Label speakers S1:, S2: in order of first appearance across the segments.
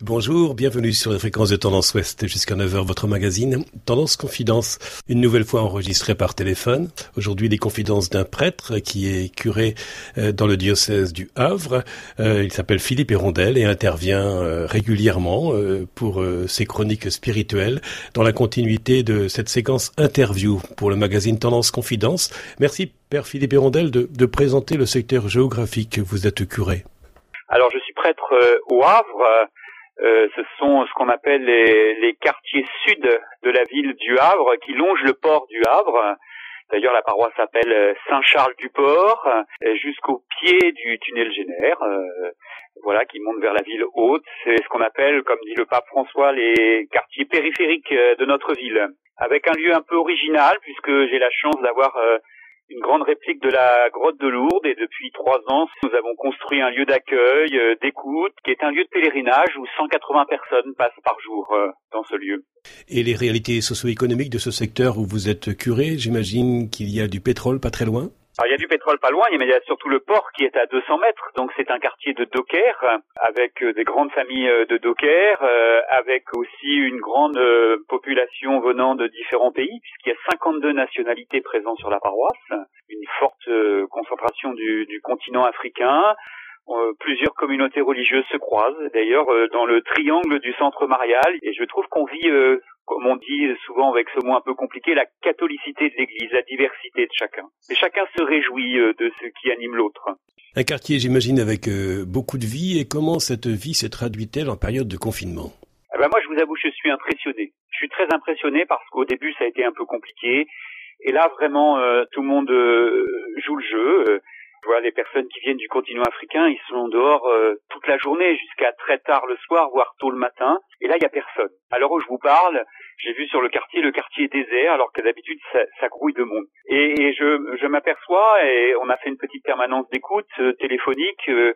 S1: Bonjour, bienvenue sur la fréquence de Tendance Ouest jusqu'à 9h, votre magazine Tendance Confidence, une nouvelle fois enregistrée par téléphone. Aujourd'hui, les confidences d'un prêtre qui est curé euh, dans le diocèse du Havre. Euh, il s'appelle Philippe Hérondel et intervient euh, régulièrement pour ses chroniques spirituelles dans la continuité de cette séquence interview pour le magazine Tendance Confidence. Merci, Père Philippe Hérondel, de, présenter le secteur géographique que vous êtes curé.
S2: Alors, je suis prêtre au Havre euh, ce sont ce qu'on appelle les, les, quartiers sud de la ville du Havre, qui longent le port du Havre. D'ailleurs, la paroisse s'appelle euh, Saint-Charles-du-Port, euh, jusqu'au pied du tunnel Génère, voilà, qui monte vers la ville haute. C'est ce qu'on appelle, comme dit le pape François, les quartiers périphériques de notre ville, avec un lieu un peu original, puisque j'ai la chance d'avoir une grande réplique de la grotte de Lourdes et depuis trois ans, nous avons construit un lieu d'accueil, euh, d'écoute, qui est un lieu de pèlerinage où 180 personnes passent par jour euh, dans ce lieu.
S1: Et les réalités socio-économiques de ce secteur où vous êtes curé, j'imagine qu'il y a du pétrole pas très loin?
S2: Alors, il y a du pétrole pas loin, mais il y a surtout le port qui est à 200 mètres. Donc c'est un quartier de dockers avec euh, des grandes familles euh, de dockers, euh, avec aussi une grande population venant de différents pays, puisqu'il y a 52 nationalités présentes sur la paroisse, une forte concentration du, du continent africain. plusieurs communautés religieuses se croisent, d'ailleurs dans le triangle du centre marial, et je trouve qu'on vit comme on dit souvent avec ce mot un peu compliqué, la catholicité de l'Église, la diversité de chacun. Et chacun se réjouit euh, de ce qui anime l'autre.
S1: Un quartier, j'imagine, avec euh, beaucoup de vie. Et comment cette vie s'est traduit-elle en période de confinement?
S2: Eh ben Moi, je vous avoue, je suis impressionné. Je suis très impressionné parce qu'au début, ça a été un peu compliqué. Et là, vraiment, euh, tout le monde joue le jeu. Vois les personnes qui viennent du continent africain, ils sont dehors toute la journée jusqu'à très tard le soir, voire tôt le matin. Et là, il y a personne. Alors où je vous parle, j'ai vu sur le quartier, le quartier est désert, alors que d'habitude ça, ça, grouille de monde. Et, je, je m'aperçois, et on a fait une petite permanence d'écoute euh, téléphonique, euh,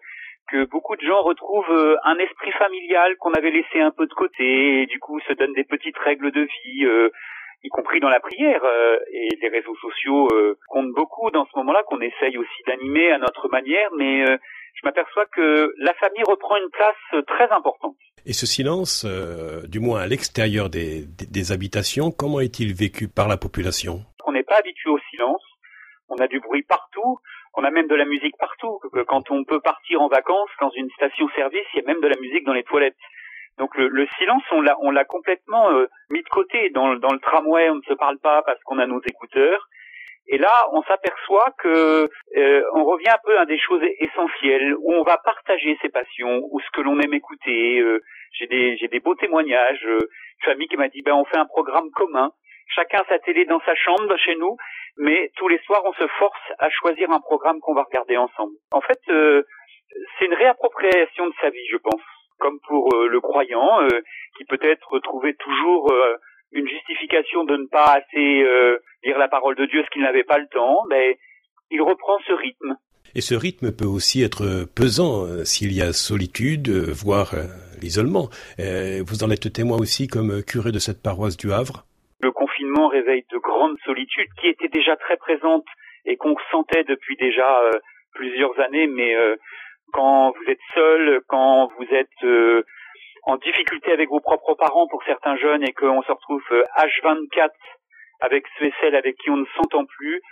S2: que beaucoup de gens retrouvent euh, un esprit familial qu'on avait laissé un peu de côté, et du coup se donnent des petites règles de vie, y compris dans la prière. et les réseaux sociaux comptent beaucoup dans ce moment-là, qu'on essaye aussi d'animer à notre manière, mais je m'aperçois que la famille reprend une place très importante.
S1: Et ce silence, euh, du moins à l'extérieur des, des, habitations, comment est-il vécu par la population?
S2: On n'est pas habitué au silence. On a du bruit partout. On a même de la musique partout. Quand on peut partir en vacances dans une station-service, il y a même de la musique dans les toilettes. Donc le, le silence, on l'a, on l'a complètement euh, mis de côté. Dans, dans le tramway, on ne se parle pas parce qu'on a nos écouteurs. Et là, on s'aperçoit que euh, on revient un peu à des choses essentielles où on va partager ses passions, ou ce que l'on aime écouter. Euh, j'ai des j'ai des beaux témoignages. Euh, une famille qui m'a dit ben on fait un programme commun, chacun sa télé dans sa chambre chez nous, mais tous les soirs on se force à choisir un programme qu'on va regarder ensemble. En fait, c'est une réappropriation de sa vie, je pense, comme pour le croyant qui peut-être trouvait toujours une justification de ne pas assez euh, lire la parole de Dieu, ce qu'il n'avait pas le temps, mais il reprend ce rythme.
S1: Et ce rythme peut aussi être pesant euh, s'il y a solitude, euh, voire l'isolement. vous en êtes témoin aussi comme curé de cette paroisse du Havre?
S2: Le confinement réveille de grandes solitudes qui étaient déjà très présentes et qu'on sentait depuis déjà plusieurs années, mais quand vous êtes seul, quand vous êtes en difficulté avec vos propres parents pour certains jeunes et qu'on se retrouve H24 euh, avec ceux et celles avec qui on ne s'entend plus,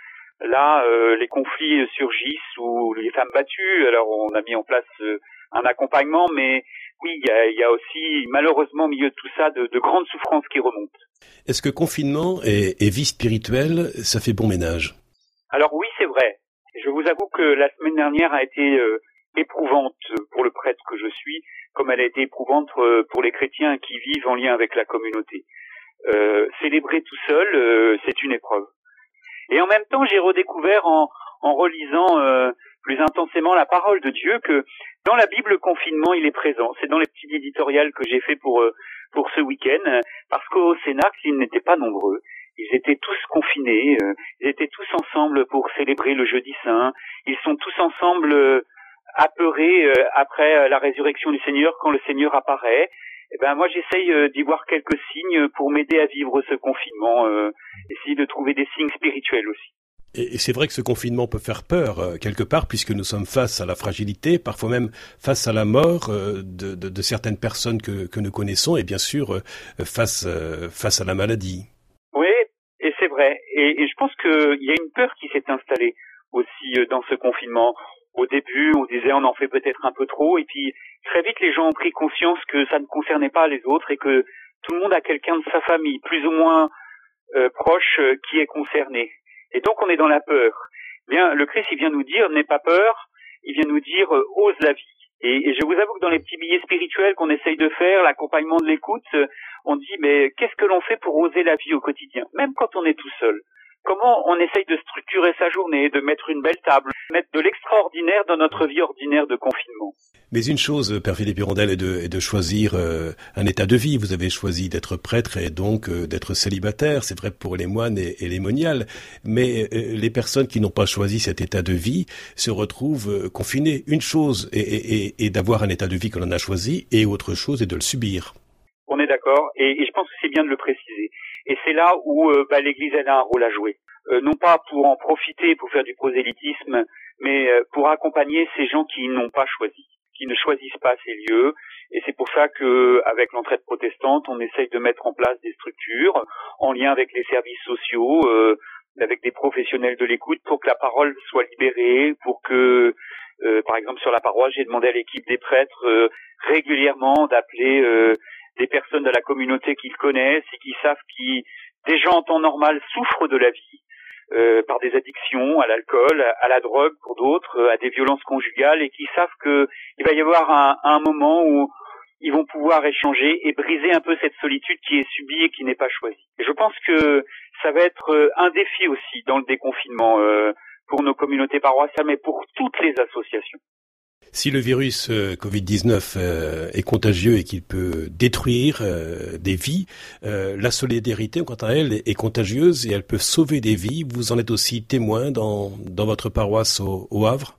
S2: là euh, les conflits surgissent ou les femmes battues. Alors on a mis en place euh, un accompagnement, mais oui, il y a, aussi malheureusement au milieu de tout ça de, grandes souffrances qui remontent.
S1: Est-ce que confinement et, vie spirituelle, ça fait bon ménage?
S2: Alors oui, c'est vrai. Je vous avoue que la semaine dernière a été éprouvante pour le prêtre que je suis, comme elle a été éprouvante euh, pour les chrétiens qui vivent en lien avec la communauté. Euh, célébrer tout seul, euh, c'est une épreuve. Et en même temps, j'ai redécouvert en, en relisant euh, plus intensément la parole de Dieu que dans la Bible, le confinement, il est présent. C'est dans les petits éditoriales que j'ai fait pour pour ce week-end, parce qu'au Sénat, ils n'étaient pas nombreux. Ils étaient tous confinés, ils étaient tous ensemble pour célébrer le jeudi saint. Ils sont tous ensemble apeuré euh, après euh, la résurrection du Seigneur quand le Seigneur apparaît. Eh ben moi j'essaye euh, d'y voir quelques signes pour m'aider à vivre ce confinement, essayer de trouver des signes spirituels aussi.
S1: Et, c'est vrai que ce confinement peut faire peur euh, quelque part, puisque nous sommes face à la fragilité, parfois même face à la mort euh, de, de, de, certaines personnes que, que, nous connaissons, et bien sûr euh, face, face à la maladie.
S2: Oui, et c'est vrai. Et, et, je pense qu'il y a une peur qui s'est installée aussi dans ce confinement. Au début, on disait on en fait peut-être un peu trop, et puis très vite les gens ont pris conscience que ça ne concernait pas les autres et que tout le monde a quelqu'un de sa famille, plus ou moins euh, proche, qui est concerné. Et donc on est dans la peur. Bien, le Christ, il vient nous dire, n'aie pas peur, il vient nous dire, euh, ose la vie. Et, je vous avoue que dans les petits billets spirituels qu'on essaye de faire, l'accompagnement de l'écoute, euh, on dit, mais qu'est-ce que l'on fait pour oser la vie au quotidien, même quand on est tout seul Comment on essaye de structurer sa journée, de mettre une belle table, mettre de l'extraordinaire dans notre vie ordinaire de confinement?
S1: Mais une chose, Père Philippe Hirondelle, est de, est de choisir euh, un état de vie. Vous avez choisi d'être prêtre et donc euh, d'être célibataire. C'est vrai pour les moines et, les moniales. Mais euh, les personnes qui n'ont pas choisi cet état de vie se retrouvent confinées. Une chose est, est d'avoir un état de vie que l'on a choisi et autre chose est de le subir.
S2: On est d'accord et, et je pense que c'est bien de le préciser. Et c'est là où euh, bah, l'Église a un rôle à jouer. Euh, non pas pour en profiter, pour faire du prosélytisme, mais euh, pour accompagner ces gens qui n'ont pas choisi, qui ne choisissent pas ces lieux. Et c'est pour ça que, avec l'entraide protestante, on essaye de mettre en place des structures en lien avec les services sociaux, avec des professionnels de l'écoute, pour que la parole soit libérée, pour que, par exemple, sur la paroisse, j'ai demandé à l'équipe des prêtres régulièrement d'appeler des personnes de la communauté qu'ils connaissent et qui savent qui gens en temps normal souffrent de la vie euh, par des addictions à l'alcool, à la drogue pour d'autres, euh, à des violences conjugales et qui savent que il va y avoir un, moment où ils vont pouvoir échanger et briser un peu cette solitude qui est subie et qui n'est pas choisie. Je pense que ça va être euh, un défi aussi dans le déconfinement pour nos communautés paroissiales, mais pour toutes les associations.
S1: Si le virus euh, Covid-19 euh, est contagieux et qu'il peut détruire euh, des vies, la solidarité, quant à elle, est contagieuse et elle peut sauver des vies. Vous en êtes aussi témoin dans, dans votre paroisse au, au Havre?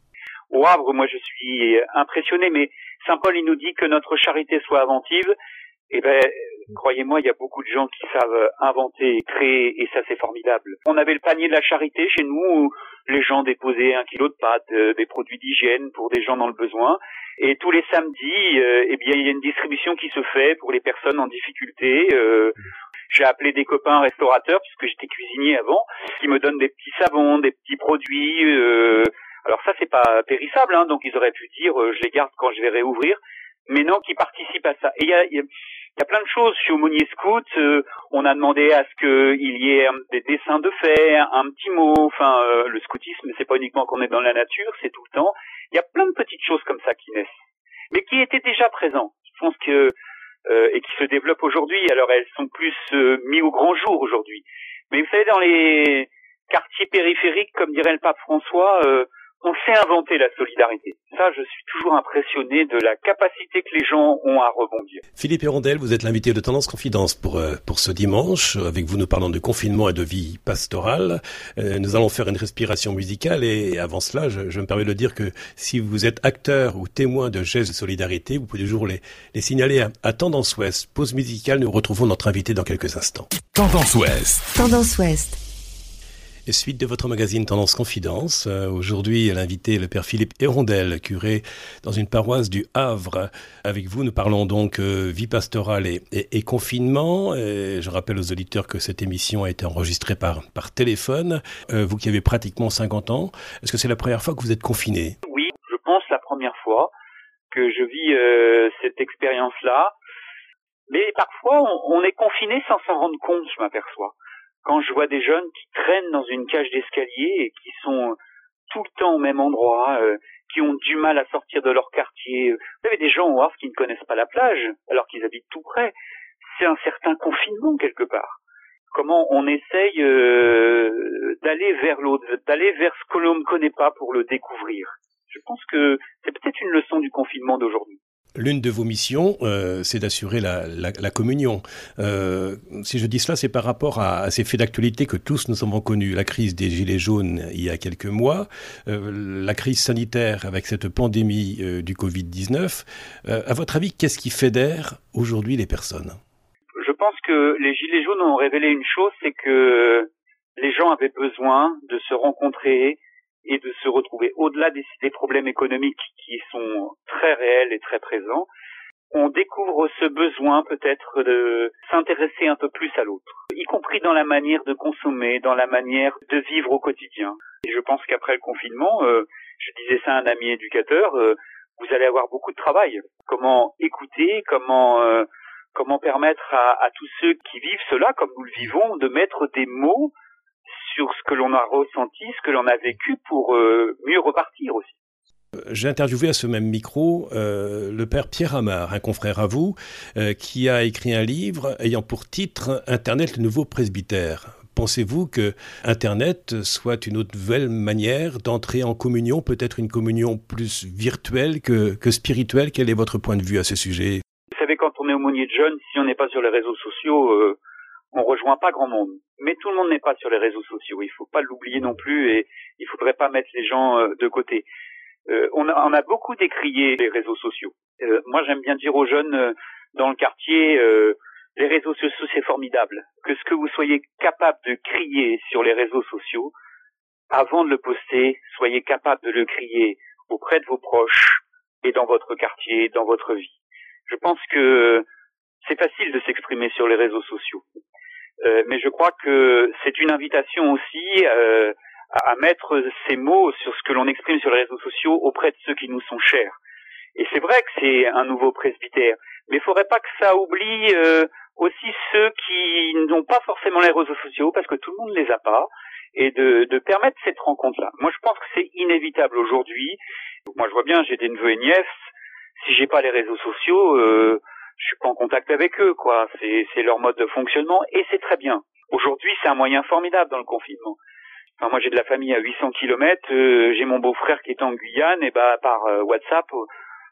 S2: Au Havre, moi je suis impressionné, mais Saint Paul, il nous dit que notre charité soit inventive. Eh ben, croyez-moi, il y a beaucoup de gens qui savent inventer et créer, et ça c'est formidable. On avait le panier de la charité chez nous, où les gens déposaient un kilo de pâtes, euh, des produits d'hygiène pour des gens dans le besoin. Et tous les samedis, euh, eh bien, il y a une distribution qui se fait pour les personnes en difficulté. Euh, j'ai appelé des copains restaurateurs puisque j'étais cuisinier avant, qui me donnent des petits savons, des petits produits. alors ça, c'est pas périssable, hein, donc ils auraient pu dire, je les garde quand je vais réouvrir mais non, qui participent à ça. Et il y a, y a, plein de choses. Suis aumônier scout. Euh, on a demandé à ce qu'il y ait des dessins de fer, un petit mot. Enfin, euh, le scoutisme, c'est pas uniquement qu'on est dans la nature, c'est tout le temps. Il y a plein de petites choses comme ça qui naissent, mais qui étaient déjà présentes. Je pense que euh, et qui se développent aujourd'hui. Alors elles sont plus mis au grand jour aujourd'hui. Mais vous savez, dans les quartiers périphériques, comme dirait le pape François, on sait inventer la solidarité. Ça, je suis toujours impressionné de la capacité que les gens ont à rebondir.
S1: Philippe Hérondel, vous êtes l'invité de Tendance Confidence pour, euh, pour ce dimanche. Avec vous, nous parlons de confinement et de vie pastorale. Euh, nous allons faire une respiration musicale et avant cela, je, je, me permets de dire que si vous êtes acteur ou témoin de gestes de solidarité, vous pouvez toujours les, les signaler à, à Tendance Ouest. Pause musicale, nous retrouvons notre invité dans quelques instants.
S3: Tendance Ouest.
S4: Tendance Ouest.
S1: Et suite de votre magazine Tendance Confidence, euh, aujourd'hui l'invité le père Philippe Hérondel, curé dans une paroisse du Havre. Avec vous, nous parlons donc euh, vie pastorale et, et, et confinement. Je rappelle aux auditeurs que cette émission a été enregistrée par, par téléphone. Euh, vous qui avez pratiquement 50 ans, est-ce que c'est la première fois que vous êtes confiné?
S2: Oui, je pense la première fois que je vis euh, cette expérience-là. Mais parfois, on, on est confiné sans s'en rendre compte, je m'aperçois quand je vois des jeunes qui traînent dans une cage d'escalier et qui sont tout le temps au même endroit, euh, qui ont du mal à sortir de leur quartier. Vous avez des gens au Havre qui ne connaissent pas la plage alors qu'ils habitent tout près. C'est un certain confinement quelque part. Comment on essaye euh, d'aller vers l'autre, d'aller vers ce que l'on ne connaît pas pour le découvrir? Je pense que c'est peut-être une leçon du confinement d'aujourd'hui.
S1: L'une de vos missions, euh, c'est d'assurer la, communion. Euh, si je dis cela, c'est par rapport à, ces faits d'actualité que tous nous avons connus. La crise des Gilets jaunes il y a quelques mois, euh, la crise sanitaire avec cette pandémie du Covid-19. Euh, à votre avis, qu'est-ce qui fédère aujourd'hui les personnes?
S2: Je pense que les Gilets jaunes ont révélé une chose, c'est que les gens avaient besoin de se rencontrer et de se retrouver. Au-delà des, des, problèmes économiques qui sont très réels et très présents, on découvre ce besoin peut-être de s'intéresser un peu plus à l'autre, y compris dans la manière de consommer, dans la manière de vivre au quotidien. Et je pense qu'après le confinement, euh, je disais ça à un ami éducateur, euh, vous allez avoir beaucoup de travail. Comment écouter, comment euh, comment permettre à, à, tous ceux qui vivent cela, comme nous le vivons, de mettre des mots sur ce que l'on a ressenti, ce que l'on a vécu pour euh, mieux repartir aussi.
S1: J'ai interviewé à ce même micro euh, le père Pierre Amar, un confrère à vous, euh, qui a écrit un livre ayant pour titre Internet, le nouveau presbytère. Pensez-vous que Internet soit une nouvelle manière d'entrer en communion, peut-être une communion plus virtuelle que, que spirituelle? Quel est votre point de vue à ce sujet?
S2: Vous savez, quand on est aumônier de jeunes, si on n'est pas sur les réseaux sociaux, euh, on rejoint pas grand monde. Mais tout le monde n'est pas sur les réseaux sociaux. Il faut pas l'oublier non plus et il faudrait pas mettre les gens euh, de côté. Euh, on, a, on, a, beaucoup décrié les réseaux sociaux. Euh, moi, j'aime bien dire aux jeunes euh, dans le quartier, euh, les réseaux sociaux, c'est formidable. Que ce que vous soyez capable de crier sur les réseaux sociaux, avant de le poster, soyez capable de le crier auprès de vos proches et dans votre quartier, dans votre vie. Je pense que c'est facile de s'exprimer sur les réseaux sociaux. Euh, mais je crois que c'est une invitation aussi euh, à, mettre ces mots sur ce que l'on exprime sur les réseaux sociaux auprès de ceux qui nous sont chers. Et c'est vrai que c'est un nouveau presbytère, mais il faudrait pas que ça oublie euh, aussi ceux qui n'ont pas forcément les réseaux sociaux, parce que tout le monde ne les a pas, et de, de permettre cette rencontre-là. Moi, je pense que c'est inévitable aujourd'hui. Moi, je vois bien, j'ai des neveux et nièces. Si j'ai pas les réseaux sociaux, euh, je suis pas en contact avec eux, quoi. C'est, leur mode de fonctionnement, et c'est très bien. Aujourd'hui, c'est un moyen formidable dans le confinement. Enfin, moi, j'ai de la famille à 800 kilomètres. Euh, j'ai mon beau-frère qui est en Guyane, et bah par euh, WhatsApp,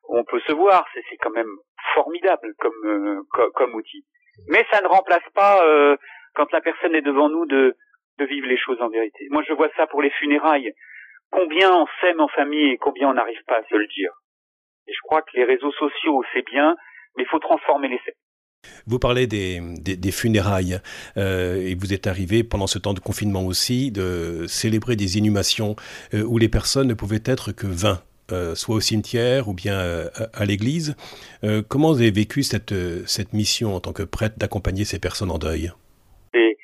S2: on peut se voir. C'est, quand même formidable comme, euh, co- comme outil. Mais ça ne remplace pas quand la personne est devant nous de de vivre les choses en vérité. Moi, je vois ça pour les funérailles. Combien on s'aime en famille et combien on n'arrive pas à se le dire. Et je crois que les réseaux sociaux, c'est bien, mais il faut transformer les faits.
S1: Vous parlez des, des, des funérailles euh, et vous êtes arrivé pendant ce temps de confinement aussi de célébrer des inhumations euh, où les personnes ne pouvaient être que 20. Euh, soit au cimetière ou bien euh, à, à l'église. Euh, comment vous avez vécu cette, cette mission en tant que prêtre d'accompagner ces personnes en deuil?
S2: C'est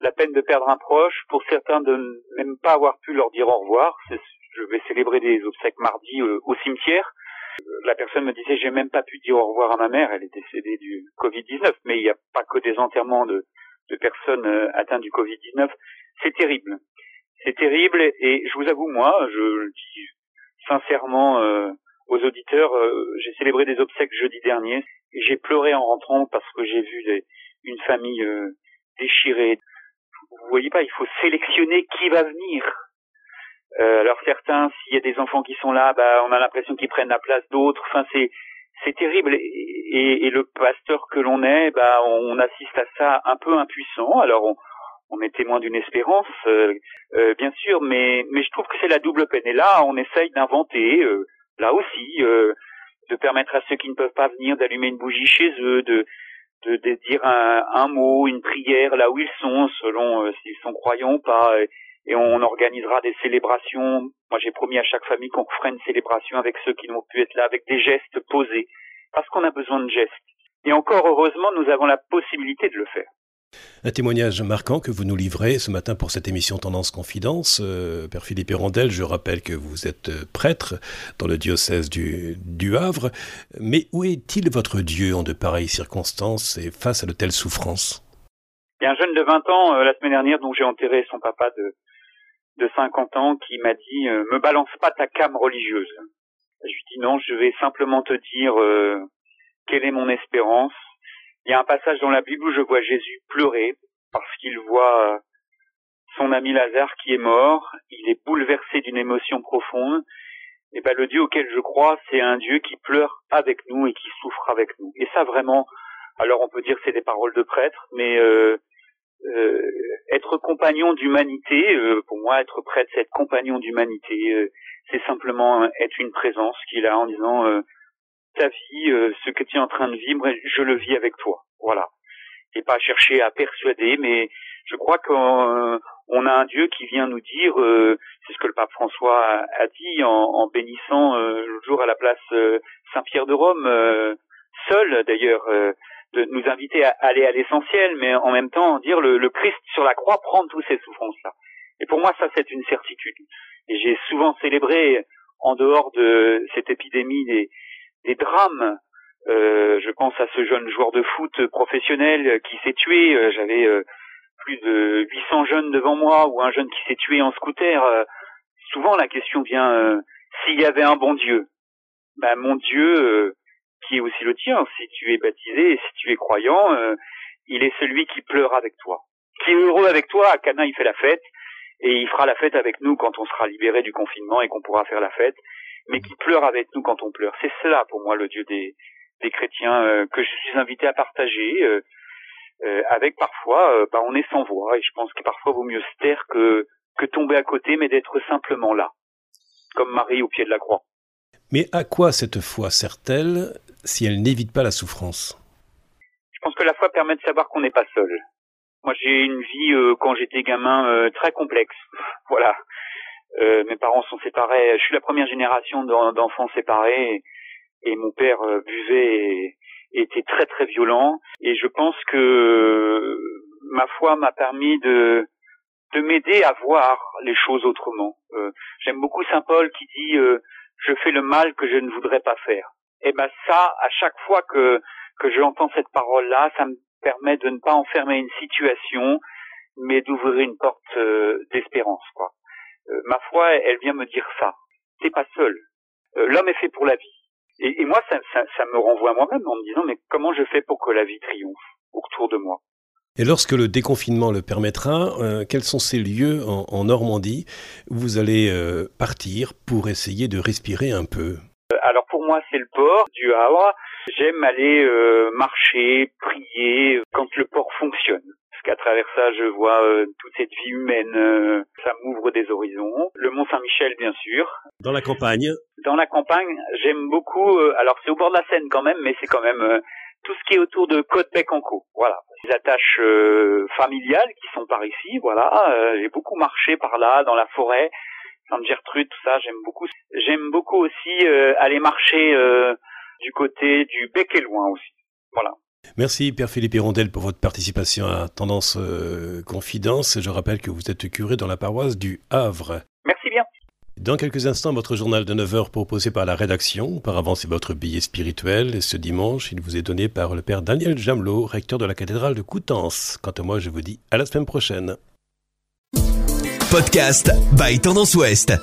S2: la peine de perdre un proche, pour certains de ne même pas avoir pu leur dire au revoir. Je vais célébrer des obsèques mardi au cimetière la personne me disait j'ai même pas pu dire au revoir à ma mère, elle est décédée du Covid-19, mais il n'y a pas que des enterrements de, personnes atteintes du Covid-19. C'est terrible. C'est terrible et je vous avoue, moi, je le dis sincèrement euh, aux auditeurs, euh, j'ai célébré des obsèques jeudi dernier et j'ai pleuré en rentrant parce que j'ai vu des, une famille euh, déchirée. Vous voyez pas, il faut sélectionner qui va venir. Euh, alors certains, s'il y a des enfants qui sont là, bah, on a l'impression qu'ils prennent la place d'autres. Enfin, c'est c'est terrible. Et, le pasteur que l'on est, bah, on assiste à ça un peu impuissant. Alors on, on est témoin d'une espérance, euh, euh, bien sûr, mais je trouve que c'est la double peine. Et là, on essaye d'inventer, euh, là aussi, de permettre à ceux qui ne peuvent pas venir d'allumer une bougie chez eux, de de, dire un, un, mot, une prière là où ils sont, selon s'ils sont croyants ou pas on organisera des célébrations. Moi, j'ai promis à chaque famille qu'on ferait une célébration avec ceux qui n'ont pu être là, avec des gestes posés, parce qu'on a besoin de gestes. Et encore heureusement, nous avons la possibilité de le faire.
S1: Un témoignage marquant que vous nous livrez ce matin pour cette émission Tendance Confidence. Euh, Père Philippe Hérondel, je rappelle que vous êtes prêtre dans le diocèse du, du Havre. Mais où est-il votre Dieu en de pareilles circonstances et face à de telles souffrances?
S2: Il y a un jeune de 20 ans, euh, la semaine dernière, dont j'ai enterré son papa de, de 50 ans qui m'a dit euh, me balance pas ta came religieuse. Je lui dis non, je vais simplement te dire euh, quelle est mon espérance. Il y a un passage dans la Bible où je vois Jésus pleurer parce qu'il voit euh, son ami Lazare qui est mort. Il est bouleversé d'une émotion profonde. Et ben le Dieu auquel je crois, c'est un Dieu qui pleure avec nous et qui souffre avec nous. Et ça vraiment, alors on peut dire c'est des paroles de prêtre, mais euh, euh, être compagnon d'humanité, euh, pour moi, être prêtre, c'est être compagnon d'humanité. Euh, c'est simplement être une présence qu'il a en disant ta vie, ce que tu es en train de vivre, je le vis avec toi. Voilà. Et pas chercher à persuader, mais je crois qu'on on a un Dieu qui vient nous dire, euh, c'est ce que le pape François a, dit en, bénissant euh, le jour à la place euh, Saint-Pierre de Rome, seul d'ailleurs, de nous inviter à aller à l'essentiel, mais en même temps dire le, le Christ sur la croix prend toutes ces souffrances-là. Et pour moi, ça c'est une certitude. Et j'ai souvent célébré, en dehors de cette épidémie, des, des drames. je pense à ce jeune joueur de foot professionnel qui s'est tué. J'avais plus de 800 jeunes devant moi ou un jeune qui s'est tué en scooter, euh, souvent la question vient euh, s'il y avait un bon Dieu. Ben mon Dieu euh, qui est aussi le tien, si tu es baptisé et si tu es croyant, il est celui qui pleure avec toi, qui est heureux avec toi. À Cana, il fait la fête et il fera la fête avec nous quand on sera libéré du confinement et qu'on pourra faire la fête, mais qui pleure avec nous quand on pleure. C'est cela pour moi le Dieu des, chrétiens que je suis invité à partager euh, avec parfois, euh, bah, on est sans voix et je pense que parfois vaut mieux se taire que tomber à côté, mais d'être simplement là, comme Marie au pied de la croix.
S1: Mais à quoi cette foi sert-elle si elle n'évite pas la souffrance?
S2: Je pense que la foi permet de savoir qu'on n'est pas seul. Moi, j'ai une vie euh, quand j'étais gamin très complexe. voilà. mes parents sont séparés. Je suis la première génération d'enfants séparés et, mon père buvait et, était très très violent et je pense que ma foi m'a permis de de m'aider à voir les choses autrement. Euh, J'aime beaucoup Saint Paul qui dit euh, je fais le mal que je ne voudrais pas faire. Et eh ben ça, à chaque fois que que j'entends cette parole-là, ça me permet de ne pas enfermer une situation, mais d'ouvrir une porte euh, d'espérance. Quoi. Euh, ma foi, elle vient me dire ça. T'es pas seul. L'homme est fait pour la vie. Et, moi, ça, ça, me renvoie à moi-même en me disant, mais comment je fais pour que la vie triomphe autour de moi?
S1: Et lorsque le déconfinement le permettra, euh, quels sont ces lieux en, Normandie où vous allez euh, partir pour essayer de respirer un peu?
S2: Euh, Alors pour moi, c'est le port du Havre. J'aime aller marcher, prier quand le port fonctionne parce qu'à travers ça, je vois toute cette vie humaine. Ça m'ouvre des horizons. Le Mont Saint-Michel, bien sûr.
S1: Dans la campagne?
S2: Dans la campagne, j'aime beaucoup. Alors c'est au bord de la Seine quand même, mais c'est quand même tout ce qui est autour de Côte-Bec-en-Caux. Voilà. Les attaches familiales qui sont par ici. Voilà. J'ai beaucoup marché par là, dans la forêt. Sainte-Gertrude, tout ça, j'aime beaucoup. J'aime beaucoup aussi aller marcher du côté du Bec et Loin aussi. Voilà.
S1: Merci Père Philippe Hirondelle pour votre participation à Tendance euh, Confidence. Je rappelle que vous êtes curé dans la paroisse du Havre. Dans quelques instants, votre journal de 9 heures proposé par la rédaction. Auparavant, c'est votre billet spirituel. Et ce dimanche, il vous est donné par le Père Daniel Jamelot, recteur de la cathédrale de Coutances. Quant à moi, je vous dis à la semaine prochaine.
S3: Podcast by Tendance Ouest.